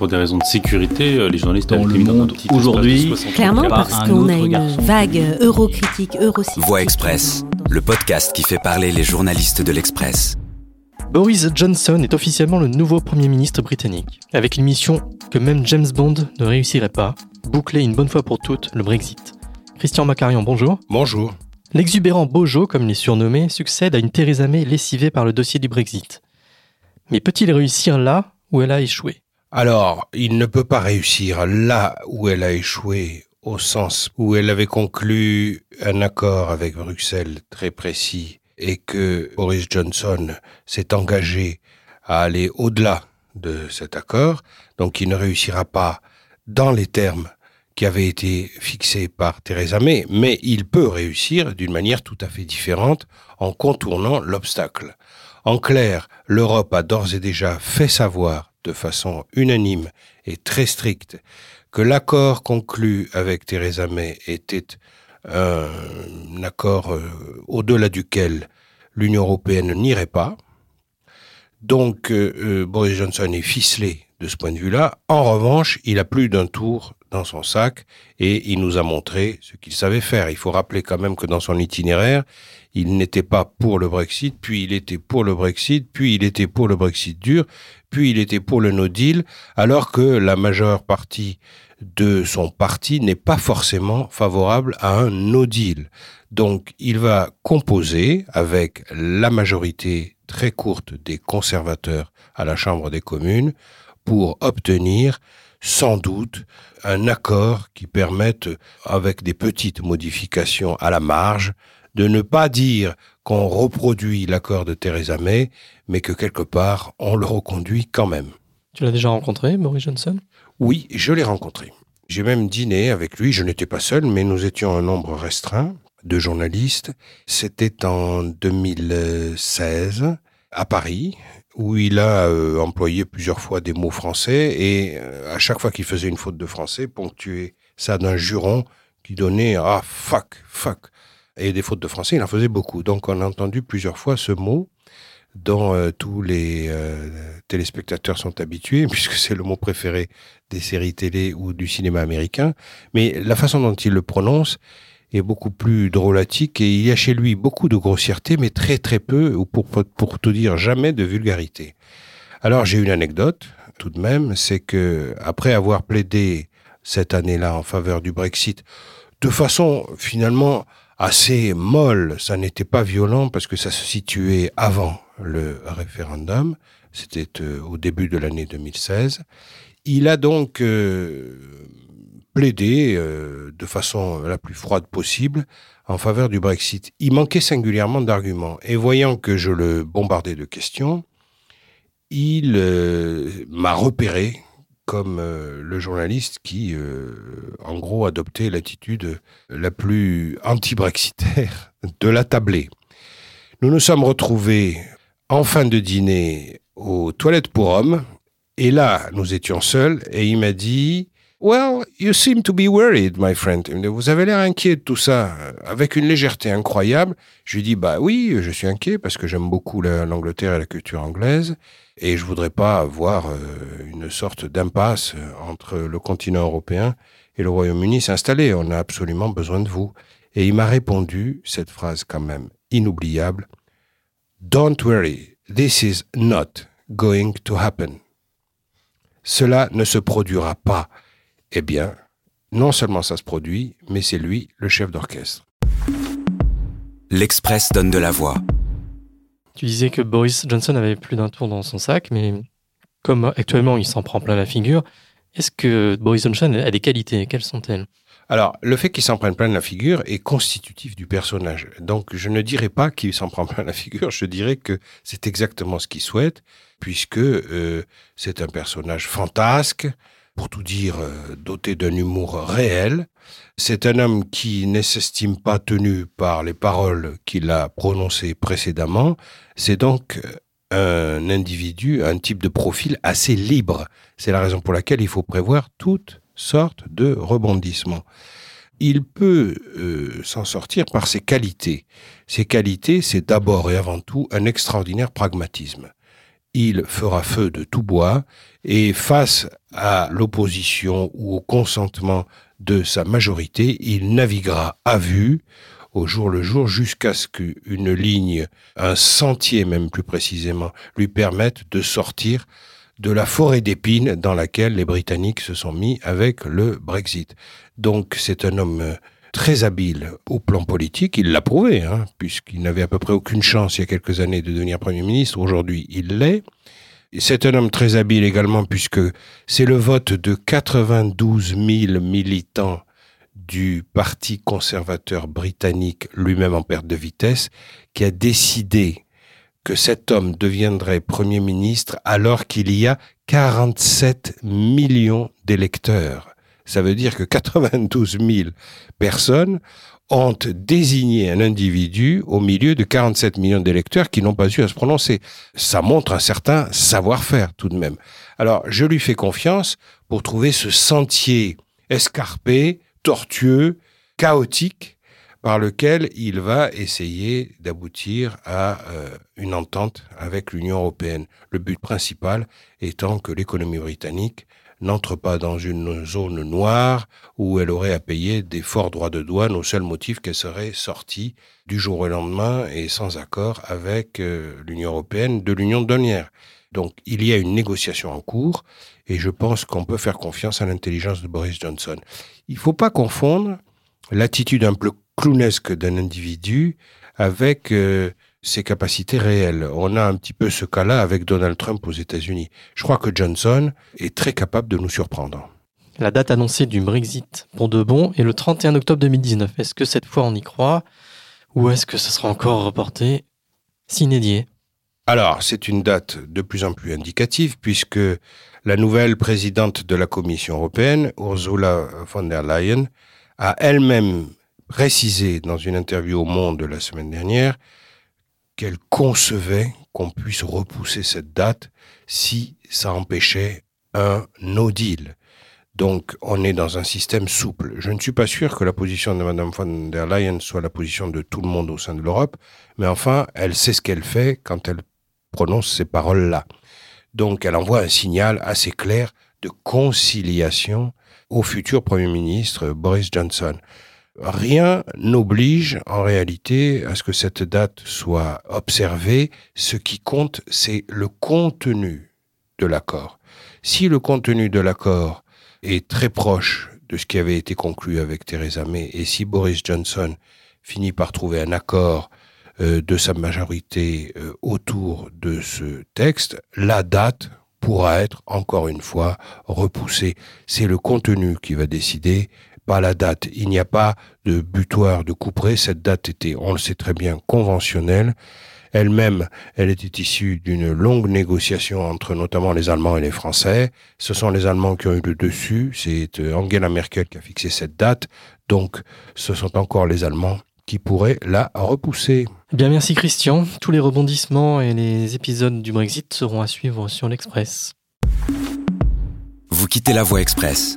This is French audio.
Pour des raisons de sécurité, euh, les journalistes Dans le monde petit espace de aujourd'hui, 60 Clairement, parce qu'on a une garçon. vague eurocritique, eurosceptique. Voix Express, le podcast qui fait parler les journalistes de l'Express. Boris Johnson est officiellement le nouveau Premier ministre britannique, avec une mission que même James Bond ne réussirait pas, boucler une bonne fois pour toutes le Brexit. Christian Macarian, bonjour. Bonjour. L'exubérant Bojo, comme il est surnommé, succède à une Theresa May lessivée par le dossier du Brexit. Mais peut-il réussir là où elle a échoué? Alors, il ne peut pas réussir là où elle a échoué, au sens où elle avait conclu un accord avec Bruxelles très précis et que Boris Johnson s'est engagé à aller au-delà de cet accord. Donc, il ne réussira pas dans les termes qui avaient été fixés par Theresa May, mais il peut réussir d'une manière tout à fait différente en contournant l'obstacle. En clair, l'Europe a d'ores et déjà fait savoir de façon unanime et très stricte que l'accord conclu avec Theresa May était un accord euh, au-delà duquel l'Union européenne n'irait pas. Donc euh, euh, Boris Johnson est ficelé de ce point de vue-là. En revanche, il a plus d'un tour dans son sac et il nous a montré ce qu'il savait faire. Il faut rappeler quand même que dans son itinéraire, il n'était pas pour le Brexit, puis il était pour le Brexit, puis il était pour le Brexit dur, puis il était pour le no deal, alors que la majeure partie de son parti n'est pas forcément favorable à un no deal. Donc il va composer avec la majorité très courte des conservateurs à la Chambre des communes pour obtenir sans doute un accord qui permette, avec des petites modifications à la marge, de ne pas dire qu'on reproduit l'accord de Theresa May, mais que quelque part on le reconduit quand même. Tu l'as déjà rencontré, Boris Johnson? Oui, je l'ai rencontré. J'ai même dîné avec lui, je n'étais pas seul, mais nous étions un nombre restreint de journalistes. C'était en 2016 à Paris, où il a euh, employé plusieurs fois des mots français et euh, à chaque fois qu'il faisait une faute de français, ponctuait ça d'un juron qui donnait ah fuck, fuck. Et des fautes de français, il en faisait beaucoup. Donc on a entendu plusieurs fois ce mot dont euh, tous les euh, téléspectateurs sont habitués, puisque c'est le mot préféré des séries télé ou du cinéma américain. Mais la façon dont il le prononce est beaucoup plus drôlatique et il y a chez lui beaucoup de grossièreté, mais très très peu, ou pour, pour tout dire jamais de vulgarité. Alors j'ai une anecdote tout de même, c'est que après avoir plaidé cette année-là en faveur du Brexit, de façon finalement assez molle, ça n'était pas violent parce que ça se situait avant le référendum, c'était euh, au début de l'année 2016. Il a donc euh, plaidé euh, de façon la plus froide possible en faveur du Brexit. Il manquait singulièrement d'arguments et voyant que je le bombardais de questions, il m'a repéré comme le journaliste qui, en gros, adoptait l'attitude la plus anti-brexitaire de la tablée. Nous nous sommes retrouvés en fin de dîner aux toilettes pour hommes, et là, nous étions seuls, et il m'a dit Well, you seem to be worried, my friend. Vous avez l'air inquiet de tout ça, avec une légèreté incroyable. Je lui dis Bah oui, je suis inquiet parce que j'aime beaucoup la- l'Angleterre et la culture anglaise, et je voudrais pas avoir euh, une sorte d'impasse entre le continent européen et le Royaume-Uni s'installer. On a absolument besoin de vous. Et il m'a répondu cette phrase quand même inoubliable Don't worry, this is not going to happen. Cela ne se produira pas. Eh bien, non seulement ça se produit, mais c'est lui le chef d'orchestre. L'Express donne de la voix. Tu disais que Boris Johnson avait plus d'un tour dans son sac, mais comme actuellement il s'en prend plein la figure, est-ce que Boris Johnson a des qualités? Quelles sont-elles? Alors, le fait qu'il s'en prenne plein la figure est constitutif du personnage. Donc, je ne dirais pas qu'il s'en prend plein la figure, je dirais que c'est exactement ce qu'il souhaite, puisque euh, c'est un personnage fantasque, pour tout dire, euh, doté d'un humour réel. C'est un homme qui ne s'estime pas tenu par les paroles qu'il a prononcées précédemment. C'est donc euh, un individu, un type de profil assez libre. C'est la raison pour laquelle il faut prévoir toutes sortes de rebondissements. Il peut euh, s'en sortir par ses qualités. Ses qualités, c'est d'abord et avant tout un extraordinaire pragmatisme. il fera feu de tout bois et face à l'opposition ou au consentement de sa majorité, il naviguera à vue au jour le jour jusqu'à ce qu'une ligne, un sentier même plus précisément, lui permette de sortir de la forêt d'épines dans laquelle les Britanniques se sont mis avec le Brexit. Donc c'est un homme très habile au plan politique, il l'a prouvé, hein, puisqu'il n'avait à peu près aucune chance il y a quelques années de devenir Premier ministre, aujourd'hui il l'est. C'est un homme très habile également puisque c'est le vote de 92 000 militants du Parti conservateur britannique, lui-même en perte de vitesse, qui a décidé que cet homme deviendrait Premier ministre alors qu'il y a 47 millions d'électeurs. Ça veut dire que 92 000 personnes ont désigné un individu au milieu de 47 millions d'électeurs qui n'ont pas eu à se prononcer. Ça montre un certain savoir-faire tout de même. Alors, je lui fais confiance pour trouver ce sentier escarpé, tortueux, chaotique, par lequel il va essayer d'aboutir à euh, une entente avec l'Union européenne. Le but principal étant que l'économie britannique n'entre pas dans une zone noire où elle aurait à payer des forts droits de douane au seul motif qu'elle serait sortie du jour au lendemain et sans accord avec euh, l'Union européenne de l'Union douanière. Donc il y a une négociation en cours et je pense qu'on peut faire confiance à l'intelligence de Boris Johnson. Il ne faut pas confondre l'attitude un peu clownesque d'un individu avec euh, ses capacités réelles. On a un petit peu ce cas-là avec Donald Trump aux États-Unis. Je crois que Johnson est très capable de nous surprendre. La date annoncée du Brexit pour de bon est le 31 octobre 2019. Est-ce que cette fois on y croit ou est-ce que ce sera encore reporté s'inédier Alors, c'est une date de plus en plus indicative puisque la nouvelle présidente de la Commission européenne, Ursula von der Leyen, a elle-même précisé dans une interview au Monde la semaine dernière qu'elle concevait qu'on puisse repousser cette date si ça empêchait un no deal. Donc, on est dans un système souple. Je ne suis pas sûr que la position de Mme von der Leyen soit la position de tout le monde au sein de l'Europe, mais enfin, elle sait ce qu'elle fait quand elle prononce ces paroles-là. Donc, elle envoie un signal assez clair de conciliation au futur Premier ministre Boris Johnson rien n'oblige en réalité à ce que cette date soit observée. Ce qui compte, c'est le contenu de l'accord. Si le contenu de l'accord est très proche de ce qui avait été conclu avec Theresa May et si Boris Johnson finit par trouver un accord euh, de sa majorité euh, autour de ce texte, la date pourra être encore une fois repoussée. C'est le contenu qui va décider pas la date. Il n'y a pas de butoir de couperet. Cette date était, on le sait très bien, conventionnelle. Elle-même, elle était issue d'une longue négociation entre notamment les Allemands et les Français. Ce sont les Allemands qui ont eu le dessus. C'est euh, Angela Merkel qui a fixé cette date. Donc, ce sont encore les Allemands qui pourraient la repousser. Eh bien, merci Christian. Tous les rebondissements et les épisodes du Brexit seront à suivre sur l'Express. Vous quittez la voie Express.